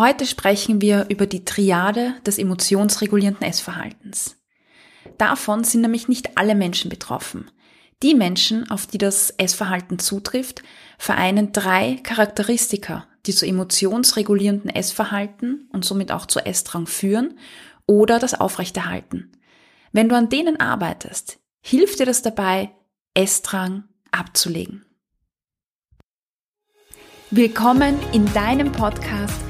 Heute sprechen wir über die Triade des emotionsregulierenden Essverhaltens. Davon sind nämlich nicht alle Menschen betroffen. Die Menschen, auf die das Essverhalten zutrifft, vereinen drei Charakteristika, die zu emotionsregulierenden Essverhalten und somit auch zu Essdrang führen oder das aufrechterhalten. Wenn du an denen arbeitest, hilft dir das dabei, Essdrang abzulegen. Willkommen in deinem Podcast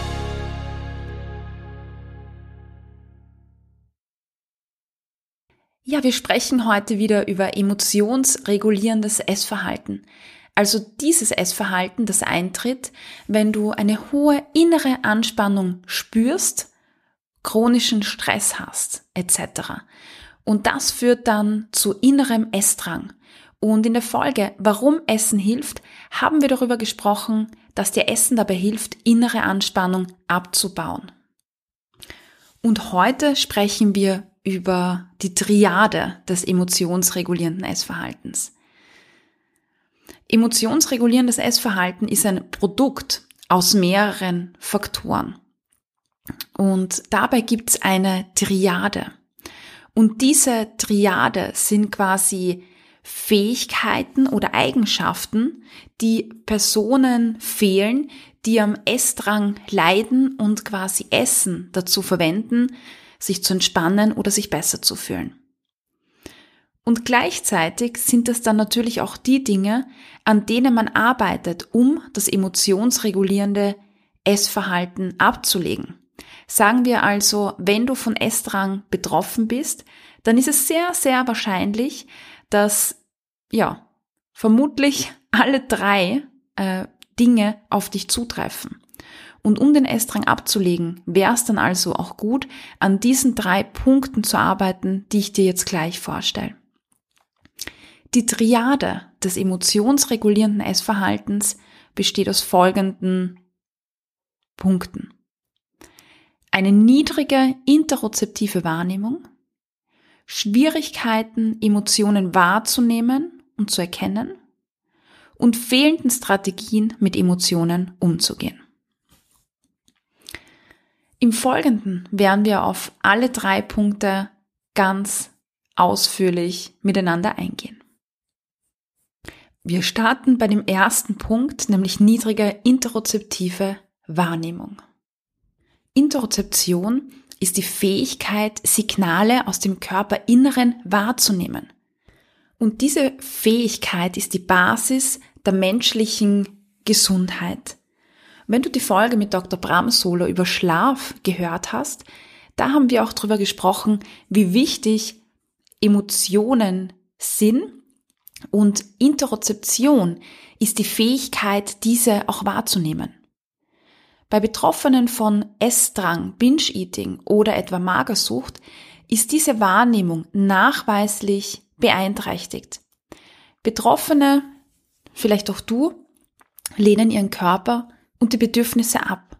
Ja, wir sprechen heute wieder über emotionsregulierendes Essverhalten. Also dieses Essverhalten, das eintritt, wenn du eine hohe innere Anspannung spürst, chronischen Stress hast, etc. Und das führt dann zu innerem Essdrang. Und in der Folge, warum Essen hilft, haben wir darüber gesprochen, dass dir Essen dabei hilft, innere Anspannung abzubauen. Und heute sprechen wir über die Triade des emotionsregulierenden Essverhaltens. Emotionsregulierendes Essverhalten ist ein Produkt aus mehreren Faktoren. Und dabei gibt es eine Triade. Und diese Triade sind quasi Fähigkeiten oder Eigenschaften, die Personen fehlen, die am Essdrang leiden und quasi Essen dazu verwenden, sich zu entspannen oder sich besser zu fühlen. Und gleichzeitig sind es dann natürlich auch die Dinge, an denen man arbeitet, um das emotionsregulierende Essverhalten abzulegen. Sagen wir also, wenn du von Essdrang betroffen bist, dann ist es sehr, sehr wahrscheinlich, dass, ja, vermutlich alle drei äh, Dinge auf dich zutreffen. Und um den Essdrang abzulegen, wäre es dann also auch gut, an diesen drei Punkten zu arbeiten, die ich dir jetzt gleich vorstelle. Die Triade des emotionsregulierenden Essverhaltens besteht aus folgenden Punkten. Eine niedrige interozeptive Wahrnehmung, Schwierigkeiten, Emotionen wahrzunehmen und zu erkennen und fehlenden Strategien, mit Emotionen umzugehen. Im Folgenden werden wir auf alle drei Punkte ganz ausführlich miteinander eingehen. Wir starten bei dem ersten Punkt, nämlich niedrige interozeptive Wahrnehmung. Interozeption ist die Fähigkeit, Signale aus dem Körperinneren wahrzunehmen. Und diese Fähigkeit ist die Basis der menschlichen Gesundheit. Wenn du die Folge mit Dr. Bram Solo über Schlaf gehört hast, da haben wir auch darüber gesprochen, wie wichtig Emotionen sind und Interozeption ist die Fähigkeit, diese auch wahrzunehmen. Bei Betroffenen von Essdrang, Binge-Eating oder etwa Magersucht ist diese Wahrnehmung nachweislich beeinträchtigt. Betroffene, vielleicht auch du, lehnen ihren Körper und die Bedürfnisse ab.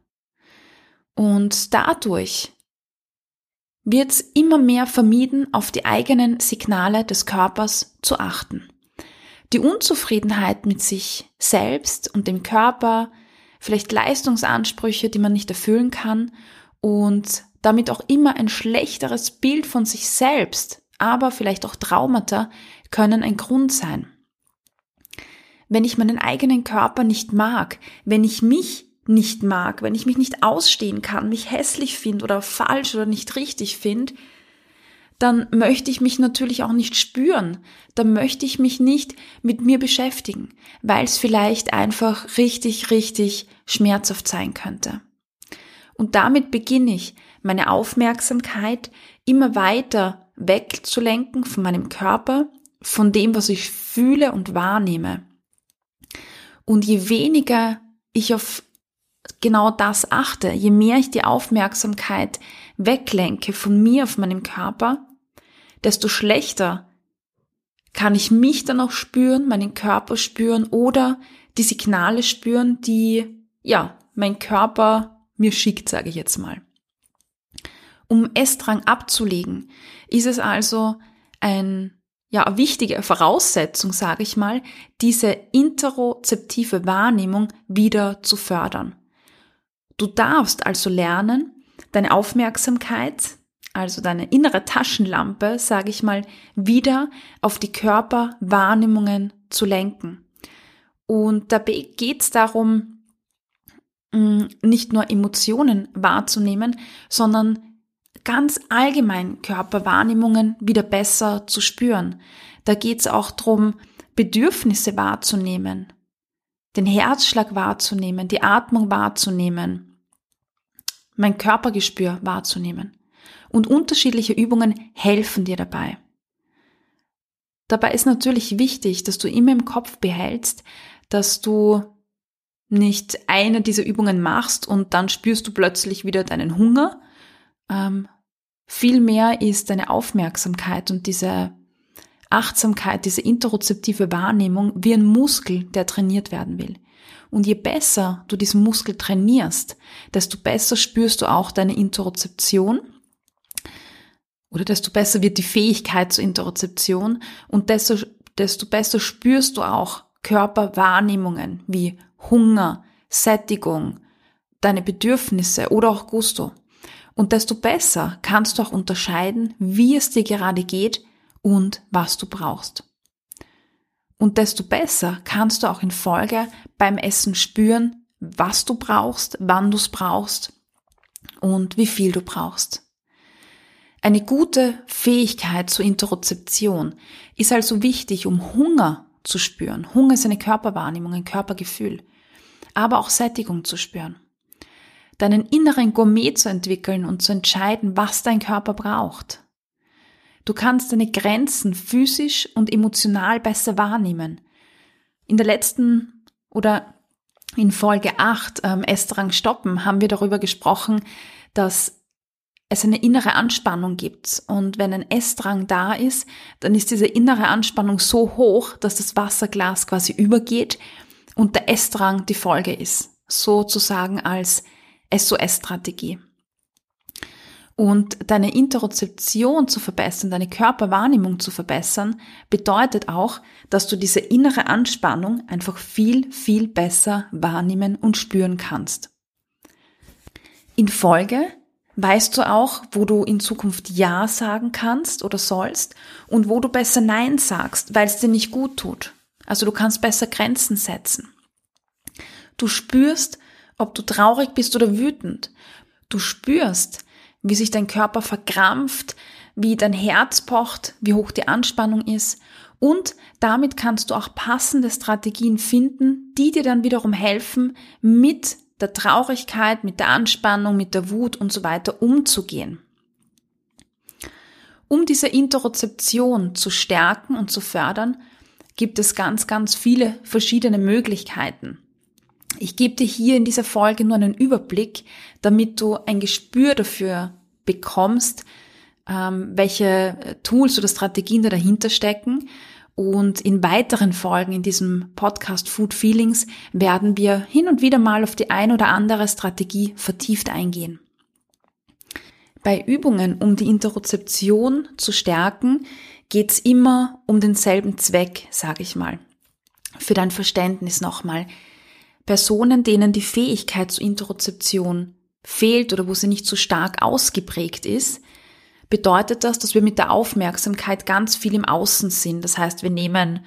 Und dadurch wird es immer mehr vermieden, auf die eigenen Signale des Körpers zu achten. Die Unzufriedenheit mit sich selbst und dem Körper, vielleicht Leistungsansprüche, die man nicht erfüllen kann und damit auch immer ein schlechteres Bild von sich selbst, aber vielleicht auch Traumata können ein Grund sein wenn ich meinen eigenen Körper nicht mag, wenn ich mich nicht mag, wenn ich mich nicht ausstehen kann, mich hässlich finde oder falsch oder nicht richtig finde, dann möchte ich mich natürlich auch nicht spüren. Dann möchte ich mich nicht mit mir beschäftigen, weil es vielleicht einfach richtig, richtig schmerzhaft sein könnte. Und damit beginne ich, meine Aufmerksamkeit immer weiter wegzulenken von meinem Körper, von dem, was ich fühle und wahrnehme. Und je weniger ich auf genau das achte, je mehr ich die Aufmerksamkeit weglenke von mir auf meinem Körper, desto schlechter Kann ich mich dann auch spüren, meinen Körper spüren oder die Signale spüren, die, ja, mein Körper mir schickt, sage ich jetzt mal. Um Essdrang abzulegen, ist es also ein, ja, wichtige Voraussetzung, sage ich mal, diese interozeptive Wahrnehmung wieder zu fördern. Du darfst also lernen, deine Aufmerksamkeit, also deine innere Taschenlampe, sage ich mal, wieder auf die Körperwahrnehmungen zu lenken. Und dabei geht es darum, mm, nicht nur Emotionen wahrzunehmen, sondern ganz allgemein Körperwahrnehmungen wieder besser zu spüren. Da geht es auch darum, Bedürfnisse wahrzunehmen, den Herzschlag wahrzunehmen, die Atmung wahrzunehmen, mein Körpergespür wahrzunehmen. Und unterschiedliche Übungen helfen dir dabei. Dabei ist natürlich wichtig, dass du immer im Kopf behältst, dass du nicht eine dieser Übungen machst und dann spürst du plötzlich wieder deinen Hunger. Ähm, Vielmehr ist deine Aufmerksamkeit und diese Achtsamkeit, diese interozeptive Wahrnehmung wie ein Muskel, der trainiert werden will. Und je besser du diesen Muskel trainierst, desto besser spürst du auch deine Interozeption oder desto besser wird die Fähigkeit zur Interozeption und desto, desto besser spürst du auch Körperwahrnehmungen wie Hunger, Sättigung, deine Bedürfnisse oder auch Gusto. Und desto besser kannst du auch unterscheiden, wie es dir gerade geht und was du brauchst. Und desto besser kannst du auch in Folge beim Essen spüren, was du brauchst, wann du es brauchst und wie viel du brauchst. Eine gute Fähigkeit zur Interozeption ist also wichtig, um Hunger zu spüren. Hunger ist eine Körperwahrnehmung, ein Körpergefühl, aber auch Sättigung zu spüren. Deinen inneren Gourmet zu entwickeln und zu entscheiden, was dein Körper braucht. Du kannst deine Grenzen physisch und emotional besser wahrnehmen. In der letzten oder in Folge 8 ähm, Essdrang stoppen haben wir darüber gesprochen, dass es eine innere Anspannung gibt. Und wenn ein Essdrang da ist, dann ist diese innere Anspannung so hoch, dass das Wasserglas quasi übergeht und der Essdrang die Folge ist. Sozusagen als SOS-Strategie. Und deine Interozeption zu verbessern, deine Körperwahrnehmung zu verbessern, bedeutet auch, dass du diese innere Anspannung einfach viel, viel besser wahrnehmen und spüren kannst. In Folge Weißt du auch, wo du in Zukunft Ja sagen kannst oder sollst und wo du besser Nein sagst, weil es dir nicht gut tut? Also du kannst besser Grenzen setzen. Du spürst, ob du traurig bist oder wütend. Du spürst, wie sich dein Körper verkrampft, wie dein Herz pocht, wie hoch die Anspannung ist. Und damit kannst du auch passende Strategien finden, die dir dann wiederum helfen, mit der Traurigkeit, mit der Anspannung, mit der Wut und so weiter umzugehen. Um diese Interozeption zu stärken und zu fördern, gibt es ganz, ganz viele verschiedene Möglichkeiten. Ich gebe dir hier in dieser Folge nur einen Überblick, damit du ein Gespür dafür bekommst, ähm, welche Tools oder Strategien da dahinter stecken und in weiteren Folgen in diesem Podcast Food Feelings werden wir hin und wieder mal auf die ein oder andere Strategie vertieft eingehen. Bei Übungen, um die Interozeption zu stärken, geht's immer um denselben Zweck, sage ich mal. Für dein Verständnis nochmal. Personen, denen die Fähigkeit zur Interozeption fehlt oder wo sie nicht so stark ausgeprägt ist, bedeutet das, dass wir mit der Aufmerksamkeit ganz viel im Außen sind. Das heißt, wir nehmen,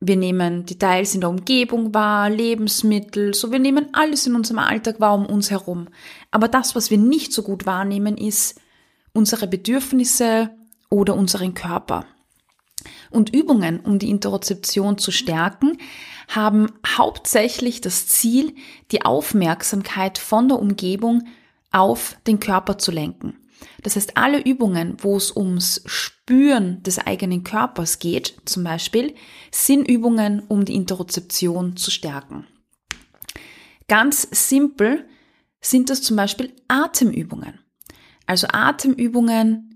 wir nehmen Details in der Umgebung wahr, Lebensmittel, so wir nehmen alles in unserem Alltag wahr um uns herum. Aber das, was wir nicht so gut wahrnehmen, ist unsere Bedürfnisse oder unseren Körper. Und Übungen, um die Interozeption zu stärken, haben hauptsächlich das Ziel, die Aufmerksamkeit von der Umgebung auf den Körper zu lenken. Das heißt, alle Übungen, wo es ums Spüren des eigenen Körpers geht, zum Beispiel, sind Übungen, um die Interozeption zu stärken. Ganz simpel sind das zum Beispiel Atemübungen. Also Atemübungen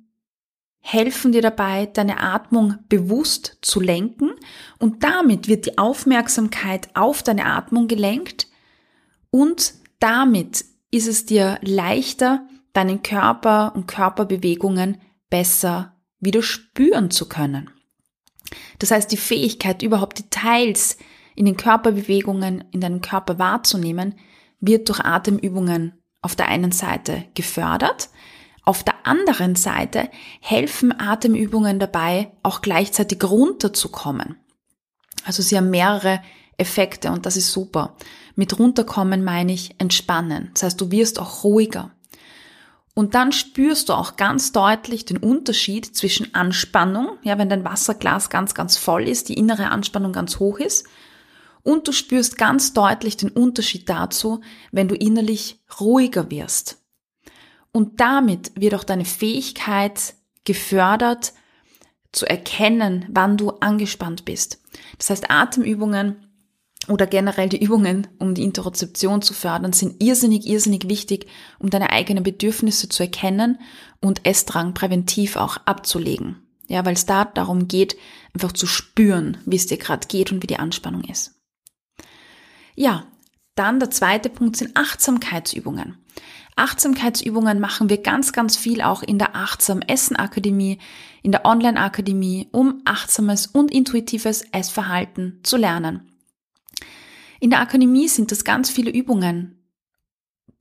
helfen dir dabei, deine Atmung bewusst zu lenken und damit wird die Aufmerksamkeit auf deine Atmung gelenkt und damit ist es dir leichter, deinen Körper und Körperbewegungen besser wieder spüren zu können. Das heißt, die Fähigkeit, überhaupt Details in den Körperbewegungen, in deinem Körper wahrzunehmen, wird durch Atemübungen auf der einen Seite gefördert. Auf der anderen Seite helfen Atemübungen dabei, auch gleichzeitig runterzukommen. Also sie haben mehrere Effekte und das ist super. Mit runterkommen meine ich entspannen. Das heißt, du wirst auch ruhiger. Und dann spürst du auch ganz deutlich den Unterschied zwischen Anspannung, ja, wenn dein Wasserglas ganz, ganz voll ist, die innere Anspannung ganz hoch ist, und du spürst ganz deutlich den Unterschied dazu, wenn du innerlich ruhiger wirst. Und damit wird auch deine Fähigkeit gefördert, zu erkennen, wann du angespannt bist. Das heißt, Atemübungen oder generell die Übungen, um die Interozeption zu fördern, sind irrsinnig, irrsinnig wichtig, um deine eigenen Bedürfnisse zu erkennen und Essdrang präventiv auch abzulegen. Ja, weil es da darum geht, einfach zu spüren, wie es dir gerade geht und wie die Anspannung ist. Ja, dann der zweite Punkt sind Achtsamkeitsübungen. Achtsamkeitsübungen machen wir ganz, ganz viel auch in der Achtsam Essen Akademie, in der Online Akademie, um achtsames und intuitives Essverhalten zu lernen. In der Akademie sind das ganz viele Übungen,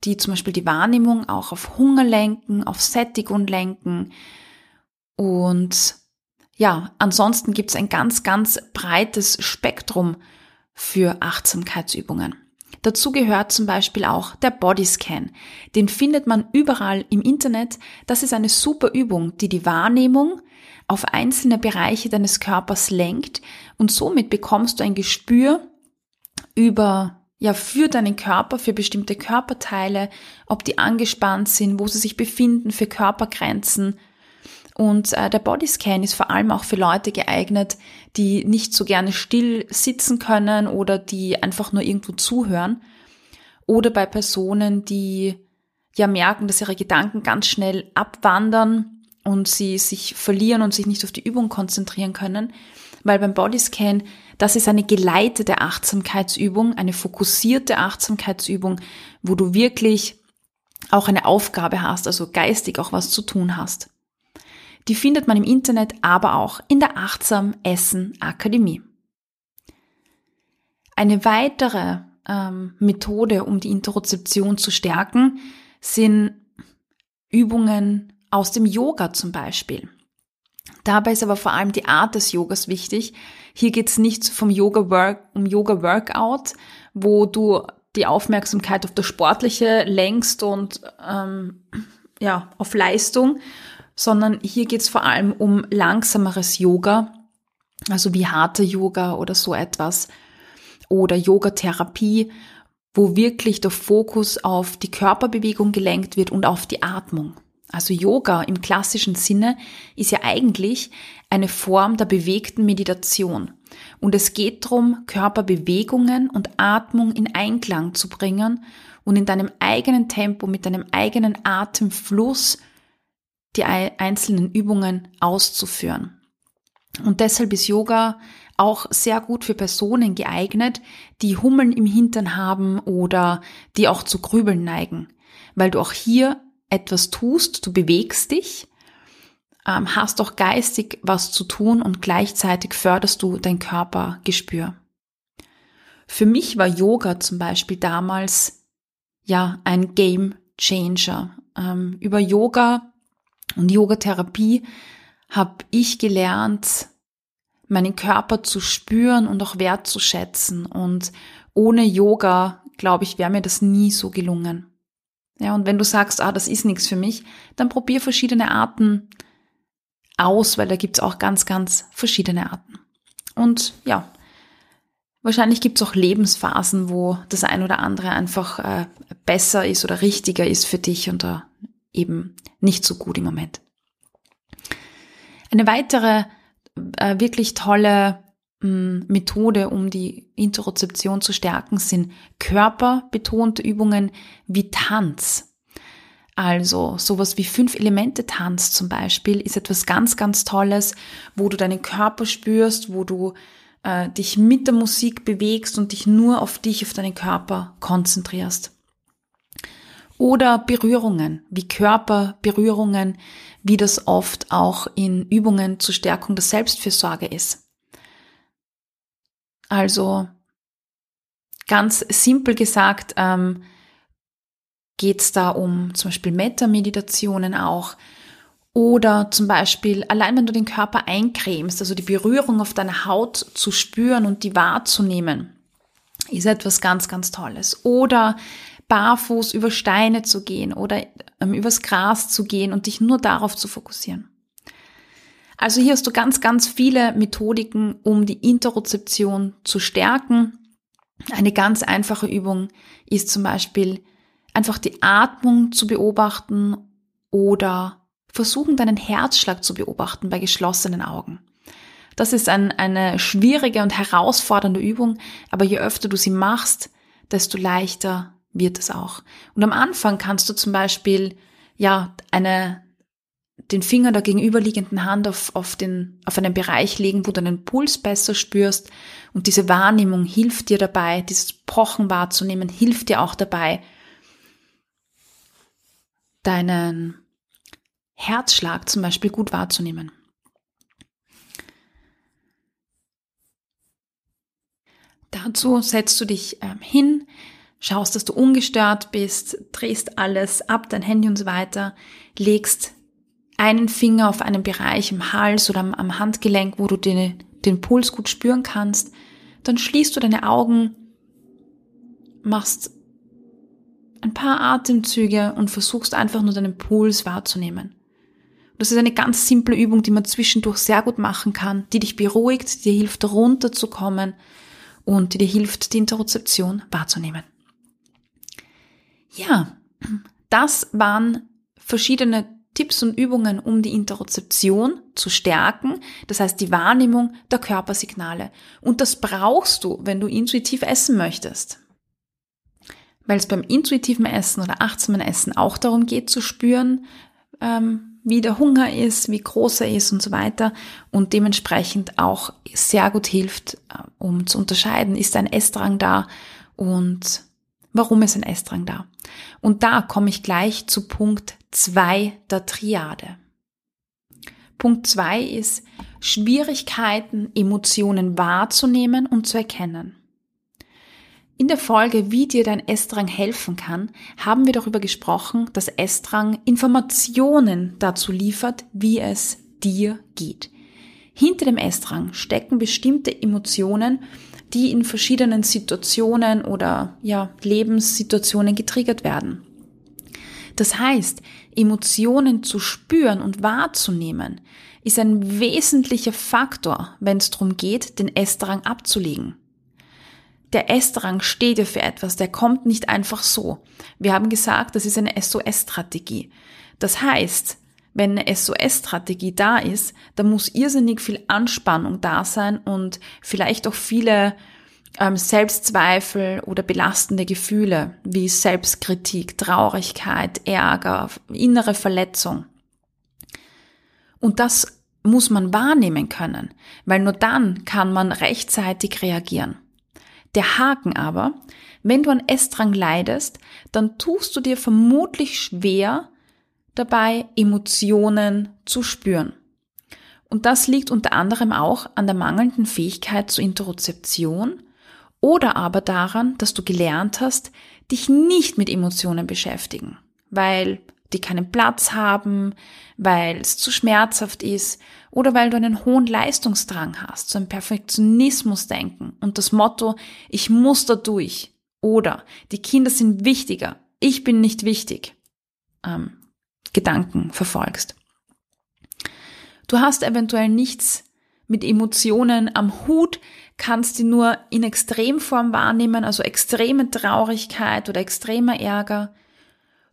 die zum Beispiel die Wahrnehmung auch auf Hunger lenken, auf Sättigung lenken. Und ja, ansonsten gibt es ein ganz, ganz breites Spektrum für Achtsamkeitsübungen. Dazu gehört zum Beispiel auch der Bodyscan. Den findet man überall im Internet. Das ist eine super Übung, die die Wahrnehmung auf einzelne Bereiche deines Körpers lenkt und somit bekommst du ein Gespür über ja, für deinen Körper, für bestimmte Körperteile, ob die angespannt sind, wo sie sich befinden, für Körpergrenzen und äh, der Bodyscan ist vor allem auch für Leute geeignet, die nicht so gerne still sitzen können oder die einfach nur irgendwo zuhören. Oder bei Personen, die ja merken, dass ihre Gedanken ganz schnell abwandern und sie sich verlieren und sich nicht auf die Übung konzentrieren können. Weil beim Bodyscan, das ist eine geleitete Achtsamkeitsübung, eine fokussierte Achtsamkeitsübung, wo du wirklich auch eine Aufgabe hast, also geistig auch was zu tun hast. Die findet man im Internet, aber auch in der Achtsam Essen Akademie. Eine weitere ähm, Methode, um die Interozeption zu stärken, sind Übungen aus dem Yoga zum Beispiel. Dabei ist aber vor allem die Art des Yogas wichtig. Hier geht es nicht vom Yoga Work, um Yoga Workout, wo du die Aufmerksamkeit auf das Sportliche lenkst und ähm, ja auf Leistung, sondern hier geht es vor allem um langsameres Yoga, also wie harte Yoga oder so etwas oder Yogatherapie, wo wirklich der Fokus auf die Körperbewegung gelenkt wird und auf die Atmung. Also Yoga im klassischen Sinne ist ja eigentlich eine Form der bewegten Meditation. Und es geht darum, Körperbewegungen und Atmung in Einklang zu bringen und in deinem eigenen Tempo, mit deinem eigenen Atemfluss die einzelnen Übungen auszuführen. Und deshalb ist Yoga auch sehr gut für Personen geeignet, die Hummeln im Hintern haben oder die auch zu Grübeln neigen, weil du auch hier etwas tust, du bewegst dich, ähm, hast auch geistig was zu tun und gleichzeitig förderst du dein Körpergespür. Für mich war Yoga zum Beispiel damals ja ein Game Changer. Ähm, über Yoga und Yogatherapie habe ich gelernt, meinen Körper zu spüren und auch wertzuschätzen. Und ohne Yoga, glaube ich, wäre mir das nie so gelungen. Ja, und wenn du sagst, ah, das ist nichts für mich, dann probier verschiedene Arten aus, weil da gibt's auch ganz, ganz verschiedene Arten. Und ja, wahrscheinlich gibt's auch Lebensphasen, wo das ein oder andere einfach äh, besser ist oder richtiger ist für dich und da eben nicht so gut im Moment. Eine weitere äh, wirklich tolle mh, hm, Methode, um die Interozeption zu stärken, sind körperbetonte Übungen wie Tanz. Also sowas wie Fünf-Elemente-Tanz zum Beispiel ist etwas ganz, ganz Tolles, wo du deinen Körper spürst, wo du äh, dich mit der Musik bewegst und dich nur auf dich, auf deinen Körper konzentrierst. Oder Berührungen, wie Körperberührungen, wie das oft auch in Übungen zur Stärkung der Selbstfürsorge ist. Also ganz simpel gesagt ähm, geht es da um zum Beispiel Metta-Meditationen auch. Oder zum Beispiel, allein wenn du den Körper eincremst, also die Berührung auf deiner Haut zu spüren und die wahrzunehmen, ist etwas ganz, ganz Tolles. Oder barfuß über Steine zu gehen oder ähm, übers Gras zu gehen und dich nur darauf zu fokussieren. Also hier hast du ganz, ganz viele Methodiken, um die Interozeption zu stärken. Eine ganz einfache Übung ist zum Beispiel einfach die Atmung zu beobachten oder versuchen, deinen Herzschlag zu beobachten bei geschlossenen Augen. Das ist ein, eine schwierige und herausfordernde Übung, aber je öfter du sie machst, desto leichter wird es auch. Und am Anfang kannst du zum Beispiel ja eine den Finger der gegenüberliegenden Hand auf, auf, den, auf einen Bereich legen, wo du deinen Puls besser spürst. Und diese Wahrnehmung hilft dir dabei, dieses Pochen wahrzunehmen, hilft dir auch dabei, deinen Herzschlag zum Beispiel gut wahrzunehmen. Dazu setzt du dich ähm, hin, schaust, dass du ungestört bist, drehst alles ab, dein Handy und so weiter, legst einen Finger auf einen Bereich im Hals oder am, Handgelenk, wo du den, den Puls gut spüren kannst, dann schließt du deine Augen, machst ein paar Atemzüge und versuchst einfach nur deinen Puls wahrzunehmen. Das ist eine ganz simple Übung, die man zwischendurch sehr gut machen kann, die dich beruhigt, die dir hilft runterzukommen und die dir hilft, die Interozeption wahrzunehmen. Ja, das waren verschiedene Tipps und Übungen, um die Interozeption zu stärken, das heißt die Wahrnehmung der Körpersignale. Und das brauchst du, wenn du intuitiv essen möchtest weil es beim intuitiven Essen oder achtsamen Essen auch darum geht zu spüren, ähm, wie der Hunger ist, wie groß er ist und so weiter und dementsprechend auch sehr gut hilft, äh, um zu unterscheiden, ist ein Essdrang da und warum ist ein Essdrang da. Und da komme ich gleich zu Punkt zwei der Triade. Punkt zwei ist Schwierigkeiten, Emotionen wahrzunehmen und zu erkennen. In der Folge, wie dir dein Essdrang helfen kann, haben wir darüber gesprochen, dass Essdrang Informationen dazu liefert, wie es dir geht. Hinter dem Essdrang stecken bestimmte Emotionen, die in verschiedenen Situationen oder ja, Lebenssituationen getriggert werden. Das heißt, Emotionen zu spüren und wahrzunehmen, ist ein wesentlicher Faktor, wenn es darum geht, den Essdrang abzulegen der S-Drang steht ja für etwas, der kommt nicht einfach so. Wir haben gesagt, das ist eine SOS-Strategie. Das heißt, wenn eine SOS-Strategie da ist, dann muss irrsinnig viel Anspannung da sein und vielleicht auch viele ähm, Selbstzweifel oder belastende Gefühle wie Selbstkritik, Traurigkeit, Ärger, innere Verletzung. Und das muss man wahrnehmen können, weil nur dann kann man rechtzeitig reagieren. Der Haken aber, wenn du an Essdrang leidest, dann tust du dir vermutlich schwer dabei, Emotionen zu spüren. Und das liegt unter anderem auch an der mangelnden Fähigkeit zur Interozeption oder aber daran, dass du gelernt hast, dich nicht mit Emotionen beschäftigen, weil die keinen Platz haben, weil es zu schmerzhaft ist oder weil du einen hohen Leistungsdrang hast, so ein Perfektionismusdenken und das Motto, ich muss da durch oder die Kinder sind wichtiger, ich bin nicht wichtig, ähm, Gedanken verfolgst. Du hast eventuell nichts mit Emotionen am Hut, kannst die nur in Extremform wahrnehmen, also extreme Traurigkeit oder extremer Ärger,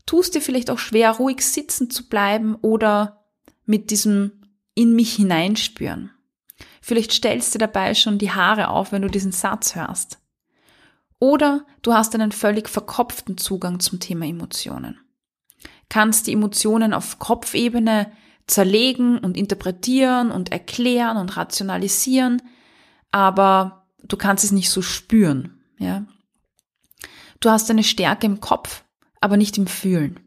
tust dir vielleicht auch schwer, ruhig sitzen zu bleiben oder mit diesem in mich hineinspüren. Vielleicht stellst du dabei schon die Haare auf, wenn du diesen Satz hörst. Oder du hast einen völlig verkopften Zugang zum Thema Emotionen. Kannst die Emotionen auf Kopfebene zerlegen und interpretieren und erklären und rationalisieren, aber du kannst es nicht so spüren, ja. Du hast eine Stärke im Kopf, aber nicht im Fühlen.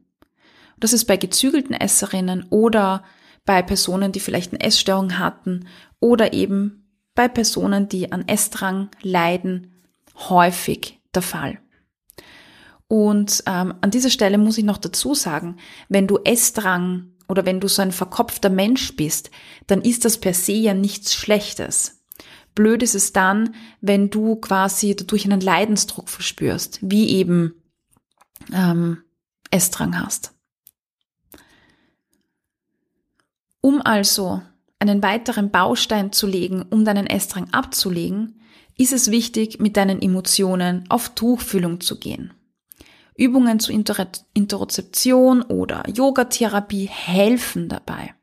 Das ist bei gezügelten Esserinnen oder bei Personen, die vielleicht eine Essstörung hatten oder eben bei Personen, die an Essdrang leiden, häufig der Fall. Und ähm, an dieser Stelle muss ich noch dazu sagen, wenn du Essdrang oder wenn du so ein verkopfter Mensch bist, dann ist das per se ja nichts Schlechtes. Blöd ist es dann, wenn du quasi dadurch einen Leidensdruck verspürst, wie eben ähm, Essdrang hast. Um also einen weiteren Baustein zu legen, um deinen Essdrang abzulegen, ist es wichtig, mit deinen Emotionen auf Tuchfühlung zu gehen. Übungen zur Interozeption oder Yogatherapie helfen dabei.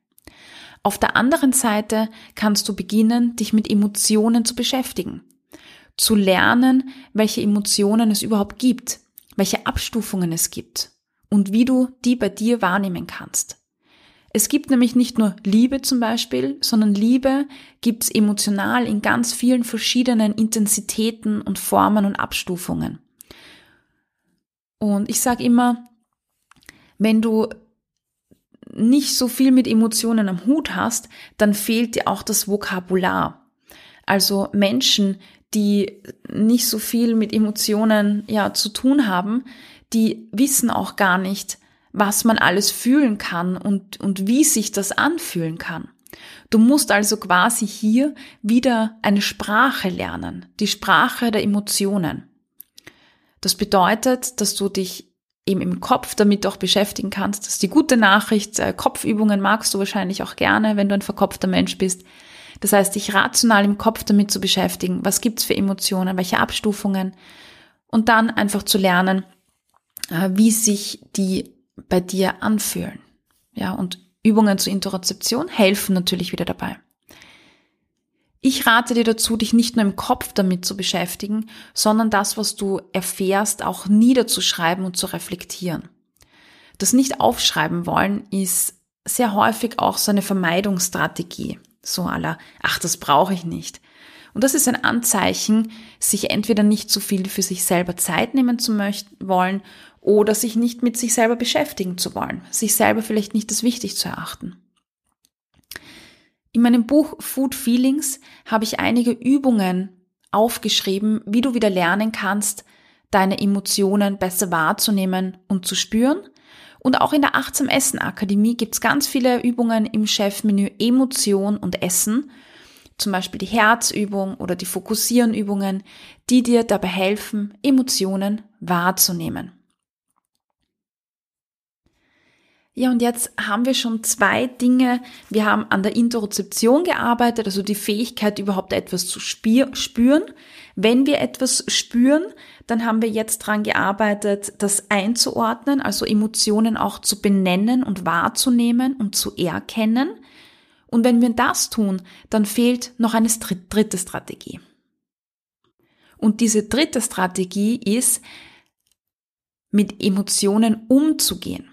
Auf der anderen Seite kannst du beginnen, dich mit Emotionen zu beschäftigen, zu lernen, welche Emotionen es überhaupt gibt, welche Abstufungen es gibt und wie du die bei dir wahrnehmen kannst. Es gibt nämlich nicht nur Liebe zum Beispiel, sondern Liebe gibt es emotional in ganz vielen verschiedenen Intensitäten und Formen und Abstufungen. Und ich sage immer, wenn du nicht so viel mit Emotionen am Hut hast, dann fehlt dir auch das Vokabular. Also Menschen, die nicht so viel mit Emotionen ja zu tun haben, die wissen auch gar nicht, was man alles fühlen kann und, und wie sich das anfühlen kann. Du musst also quasi hier wieder eine Sprache lernen, die Sprache der Emotionen. Das bedeutet, dass du dich eben im Kopf damit auch beschäftigen kannst. Das ist die gute Nachricht. Äh, Kopfübungen magst du wahrscheinlich auch gerne, wenn du ein verkopfter Mensch bist. Das heißt, dich rational im Kopf damit zu beschäftigen. Was gibt's für Emotionen? Welche Abstufungen? Und dann einfach zu lernen, äh, wie sich die bei dir anfühlen. Ja, und Übungen zur Interozeption helfen natürlich wieder dabei. Ich rate dir dazu, dich nicht nur im Kopf damit zu beschäftigen, sondern das, was du erfährst, auch niederzuschreiben und zu reflektieren. Das nicht aufschreiben wollen ist sehr häufig auch so eine Vermeidungsstrategie. So aller, ach, das brauche ich nicht. Und das ist ein Anzeichen, sich entweder nicht zu viel für sich selber Zeit nehmen zu möchten, wollen oder sich nicht mit sich selber beschäftigen zu wollen, sich selber vielleicht nicht als wichtig zu erachten. In meinem Buch Food Feelings habe ich einige Übungen aufgeschrieben, wie du wieder lernen kannst, deine Emotionen besser wahrzunehmen und zu spüren. Und auch in der Achtsam Essen Akademie gibt es ganz viele Übungen im Chefmenü Emotion und Essen, zum Beispiel die Herzübung oder die Fokussieren-Übungen, die dir dabei helfen, Emotionen wahrzunehmen. Ja, und jetzt haben wir schon zwei Dinge. Wir haben an der Interozeption gearbeitet, also die Fähigkeit, überhaupt etwas zu spüren. Wenn wir etwas spüren, dann haben wir jetzt dran gearbeitet, das einzuordnen, also Emotionen auch zu benennen und wahrzunehmen und zu erkennen. Und wenn wir das tun, dann fehlt noch eine dritte Strategie. Und diese dritte Strategie ist, mit Emotionen umzugehen.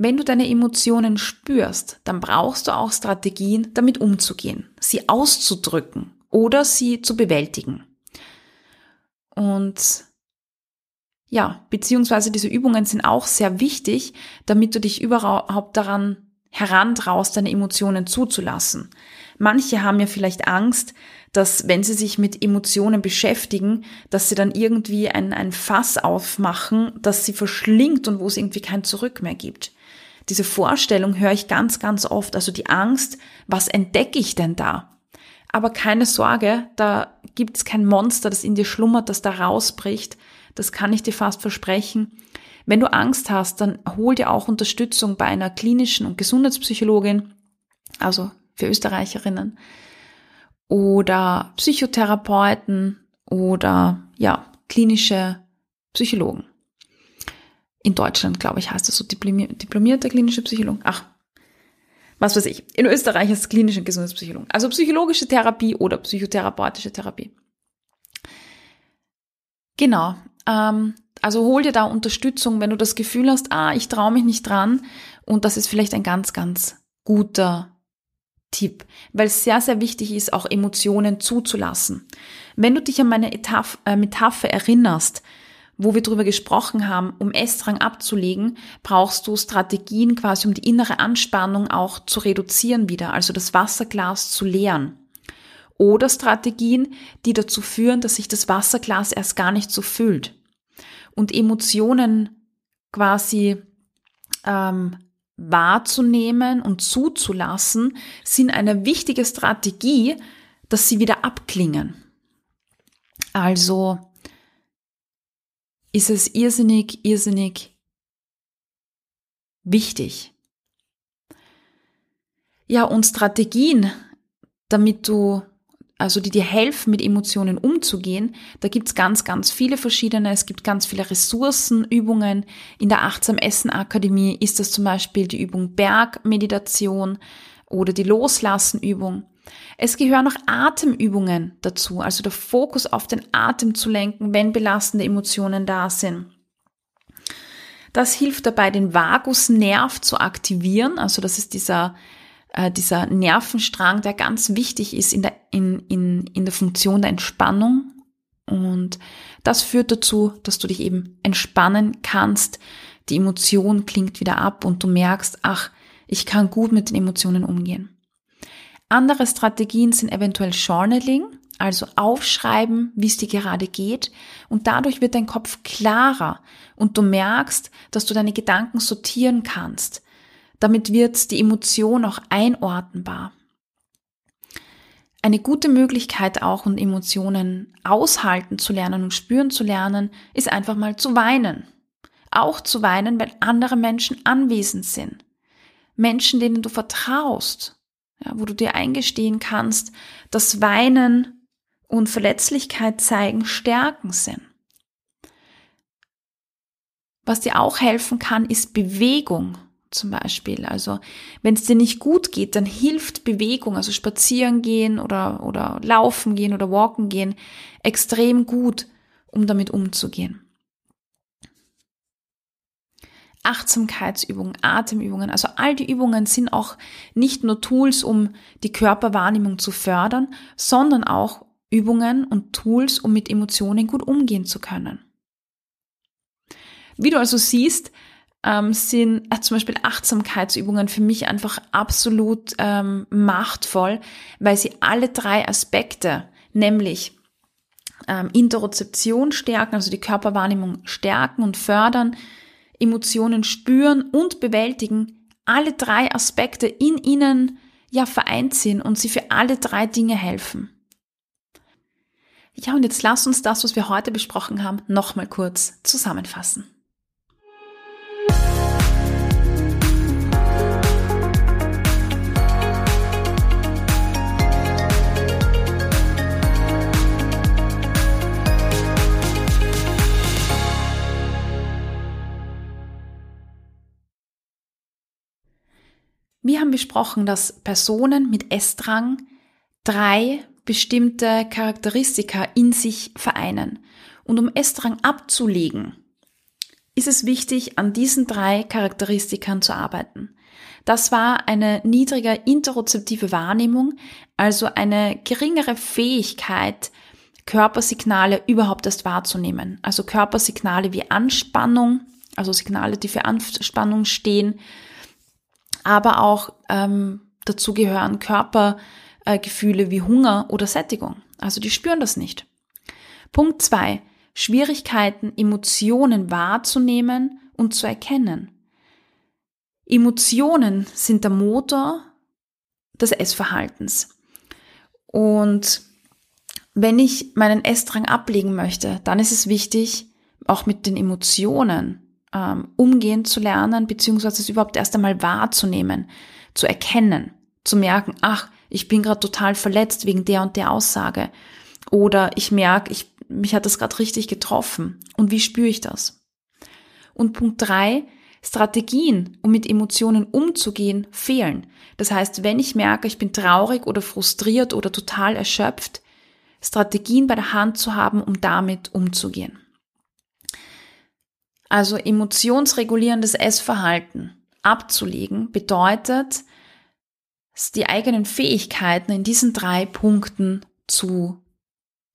Wenn du deine Emotionen spürst, dann brauchst du auch Strategien, damit umzugehen, sie auszudrücken oder sie zu bewältigen. Und ja, beziehungsweise diese Übungen sind auch sehr wichtig, damit du dich überhaupt daran herantraust, deine Emotionen zuzulassen. Manche haben ja vielleicht Angst, dass wenn sie sich mit Emotionen beschäftigen, dass sie dann irgendwie ein, ein Fass aufmachen, das sie verschlingt und wo es irgendwie kein Zurück mehr gibt diese Vorstellung höre ich ganz, ganz oft, also die Angst, was entdecke ich denn da? Aber keine Sorge, da gibt es kein Monster, das in dir schlummert, das da rausbricht. Das kann ich dir fast versprechen. Wenn du Angst hast, dann hol dir auch Unterstützung bei einer klinischen und Gesundheitspsychologin, also für Österreicherinnen, oder Psychotherapeuten oder ja, klinische Psychologen. In Deutschland, glaube ich, heißt das so diplomierte klinische Psychologe. Ach, was weiß ich. In Österreich ist es klinische Gesundheitspsychologe. Also psychologische Therapie oder psychotherapeutische Therapie. Genau. Ähm, Also hol dir da Unterstützung, wenn du das Gefühl hast, ah, ich traue mich nicht dran. Und das ist vielleicht ein ganz, ganz guter Tipp, weil es sehr, sehr wichtig ist, auch Emotionen zuzulassen. Wenn du dich an meine äh, Metapher erinnerst, wo wir darüber gesprochen haben, um Essdrang abzulegen, brauchst du Strategien quasi, um die innere Anspannung auch zu reduzieren wieder, also das Wasserglas zu leeren. Oder Strategien, die dazu führen, dass sich das Wasserglas erst gar nicht so füllt. Und Emotionen quasi ähm, wahrzunehmen und zuzulassen, sind eine wichtige Strategie, dass sie wieder abklingen. Also ist es irrsinnig, irrsinnig wichtig. Ja, und Strategien, damit du, also die dir helfen, mit Emotionen umzugehen, da gibt's ganz, ganz viele verschiedene. Es gibt ganz viele Ressourcenübungen. In der Achtsam Essen Akademie ist das zum Beispiel die Übung Bergmeditation oder die Loslassenübung. Es gehören noch Atemübungen dazu, also der Fokus auf den Atem zu lenken, wenn belastende Emotionen da sind. Das hilft dabei, den Vagusnerv zu aktivieren, also das ist dieser, äh, dieser Nervenstrang, der ganz wichtig ist in der, in, in, in der Funktion der Entspannung. Und das führt dazu, dass du dich eben entspannen kannst. Die Emotion klingt wieder ab und du merkst, ach, ich kann gut mit den Emotionen umgehen. Andere Strategien sind eventuell Journaling, also aufschreiben, wie es dir gerade geht. Und dadurch wird dein Kopf klarer und du merkst, dass du deine Gedanken sortieren kannst. Damit wird die Emotion auch einordnbar. Eine gute Möglichkeit auch, um Emotionen aushalten zu lernen und spüren zu lernen, ist einfach mal zu weinen. Auch zu weinen, wenn andere Menschen anwesend sind. Menschen, denen du vertraust, ja, wo du dir eingestehen kannst, dass Weinen und Verletzlichkeit zeigen Stärken sind. Was dir auch helfen kann, ist Bewegung zum Beispiel. Also wenn es dir nicht gut geht, dann hilft Bewegung, also spazieren gehen oder, oder laufen gehen oder walken gehen, extrem gut, um damit umzugehen. Achtsamkeitsübungen, Atemübungen, also all die Übungen sind auch nicht nur Tools, um die Körperwahrnehmung zu fördern, sondern auch Übungen und Tools, um mit Emotionen gut umgehen zu können. Wie du also siehst, ähm, sind äh, zum Beispiel Achtsamkeitsübungen für mich einfach absolut ähm, machtvoll, weil sie alle drei Aspekte, nämlich ähm, Interozeption stärken, also die Körperwahrnehmung stärken und fördern, Emotionen spüren und bewältigen, alle drei Aspekte in ihnen ja vereint sind und sie für alle drei Dinge helfen. Ja, und jetzt lass uns das, was wir heute besprochen haben, nochmal kurz zusammenfassen. Wir haben besprochen, dass Personen mit Essdrang drei bestimmte Charakteristika in sich vereinen. Und um Essdrang abzulegen, ist es wichtig, an diesen drei Charakteristikern zu arbeiten. Das war eine niedrige interozeptive Wahrnehmung, also eine geringere Fähigkeit, Körpersignale überhaupt erst wahrzunehmen. Also Körpersignale wie Anspannung, also Signale, die für Anspannung stehen, aber auch ähm, dazu gehören Körpergefühle wie Hunger oder Sättigung. Also die spüren das nicht. Punkt zwei: Schwierigkeiten, Emotionen wahrzunehmen und zu erkennen. Emotionen sind der Motor des Essverhaltens. Und wenn ich meinen Essdrang ablegen möchte, dann ist es wichtig, auch mit den Emotionen ähm, umgehen zu lernen, beziehungsweise es überhaupt erst einmal wahrzunehmen, zu erkennen, zu merken, ach, ich bin gerade total verletzt wegen der und der Aussage. Oder ich merke, ich, mich hat das gerade richtig getroffen. Und wie spüre ich das? Und Punkt drei, Strategien, um mit Emotionen umzugehen, fehlen. Das heißt, wenn ich merke, ich bin traurig oder frustriert oder total erschöpft, Strategien bei der Hand zu haben, um damit umzugehen. Also emotionsregulierendes Essverhalten abzulegen bedeutet, die eigenen Fähigkeiten in diesen drei Punkten zu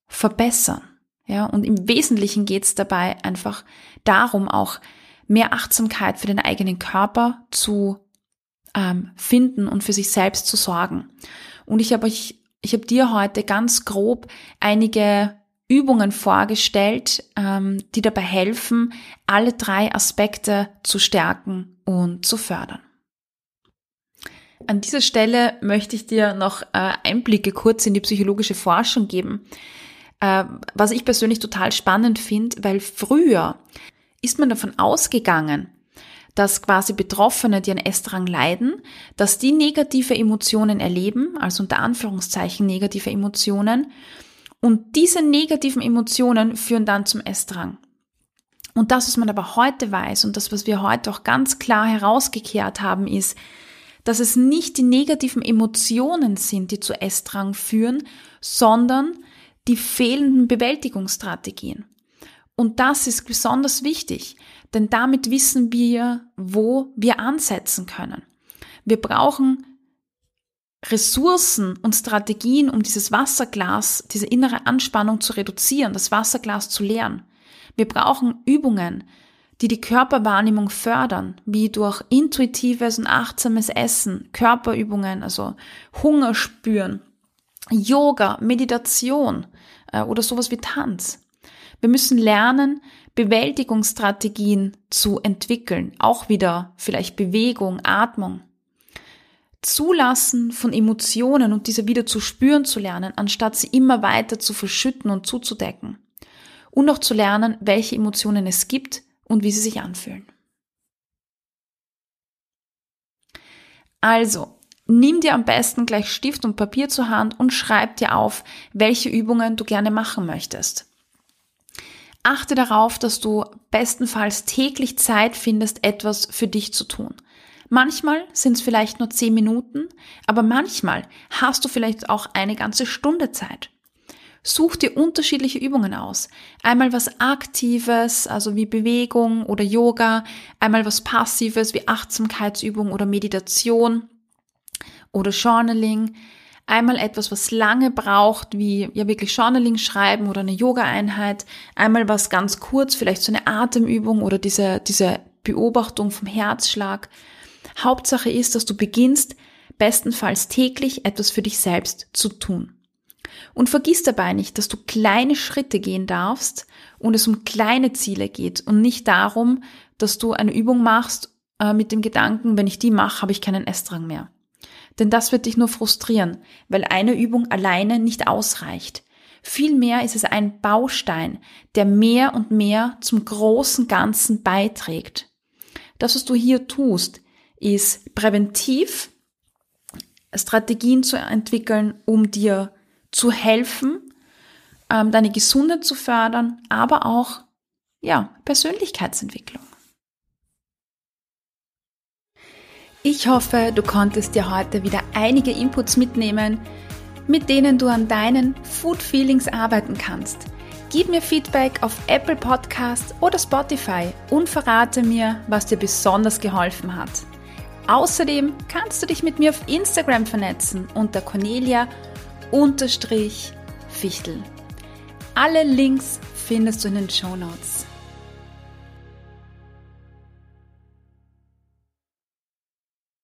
verbessern. Ja, und im Wesentlichen geht es dabei einfach darum, auch mehr Achtsamkeit für den eigenen Körper zu ähm, finden und für sich selbst zu sorgen. Und ich habe euch, ich habe dir heute ganz grob einige Übungen vorgestellt, ähm, die dabei helfen, alle drei Aspekte zu stärken und zu fördern. An dieser Stelle möchte ich dir noch äh, Einblicke kurz in die psychologische Forschung geben, äh, was ich persönlich total spannend finde, weil früher ist man davon ausgegangen, dass quasi Betroffene, die an Essdrang leiden, dass die negative Emotionen erleben, also unter Anführungszeichen negative Emotionen, und diese negativen Emotionen führen dann zum Essdrang. Und das, was man aber heute weiß und das, was wir heute auch ganz klar herausgekehrt haben, ist, dass es nicht die negativen Emotionen sind, die zu Essdrang führen, sondern die fehlenden Bewältigungsstrategien. Und das ist besonders wichtig, denn damit wissen wir, wo wir ansetzen können. Wir brauchen Ressourcen und Strategien, um dieses Wasserglas, diese innere Anspannung zu reduzieren, das Wasserglas zu leeren. Wir brauchen Übungen, die die Körperwahrnehmung fördern, wie durch intuitives und achtsames Essen, Körperübungen, also Hunger spüren, Yoga, Meditation äh, oder sowas wie Tanz. Wir müssen lernen, Bewältigungsstrategien zu entwickeln, auch wieder vielleicht Bewegung, Atmung. Zulassen von Emotionen und diese wieder zu spüren zu lernen, anstatt sie immer weiter zu verschütten und zuzudecken. Und auch zu lernen, welche Emotionen es gibt und wie sie sich anfühlen. Also, nimm dir am besten gleich Stift und Papier zur Hand und schreib dir auf, welche Übungen du gerne machen möchtest. Achte darauf, dass du bestenfalls täglich Zeit findest, etwas für dich zu tun. Manchmal sind es vielleicht nur zehn Minuten, aber manchmal hast du vielleicht auch eine ganze Stunde Zeit. Such dir unterschiedliche Übungen aus. Einmal was Aktives, also wie Bewegung oder Yoga, einmal was Passives wie Achtsamkeitsübung oder Meditation oder Journaling, einmal etwas, was lange braucht, wie ja wirklich Journaling schreiben oder eine Yoga-Einheit, einmal was ganz kurz, vielleicht so eine Atemübung oder diese, diese Beobachtung vom Herzschlag. Hauptsache ist, dass du beginnst, bestenfalls täglich etwas für dich selbst zu tun. Und vergiss dabei nicht, dass du kleine Schritte gehen darfst und es um kleine Ziele geht und nicht darum, dass du eine Übung machst äh, mit dem Gedanken, wenn ich die mache, habe ich keinen Essdrang mehr. Denn das wird dich nur frustrieren, weil eine Übung alleine nicht ausreicht. Vielmehr ist es ein Baustein, der mehr und mehr zum großen Ganzen beiträgt. Das, was du hier tust, ist präventiv Strategien zu entwickeln, um dir zu helfen, ähm, deine Gesundheit zu fördern, aber auch ja, Persönlichkeitsentwicklung. Ich hoffe, du konntest dir heute wieder einige Inputs mitnehmen, mit denen du an deinen Food Feelings arbeiten kannst. Gib mir Feedback auf Apple Podcast oder Spotify und verrate mir, was dir besonders geholfen hat. Außerdem kannst du dich mit mir auf Instagram vernetzen unter Cornelia Fichtel. Alle Links findest du in den Show Notes.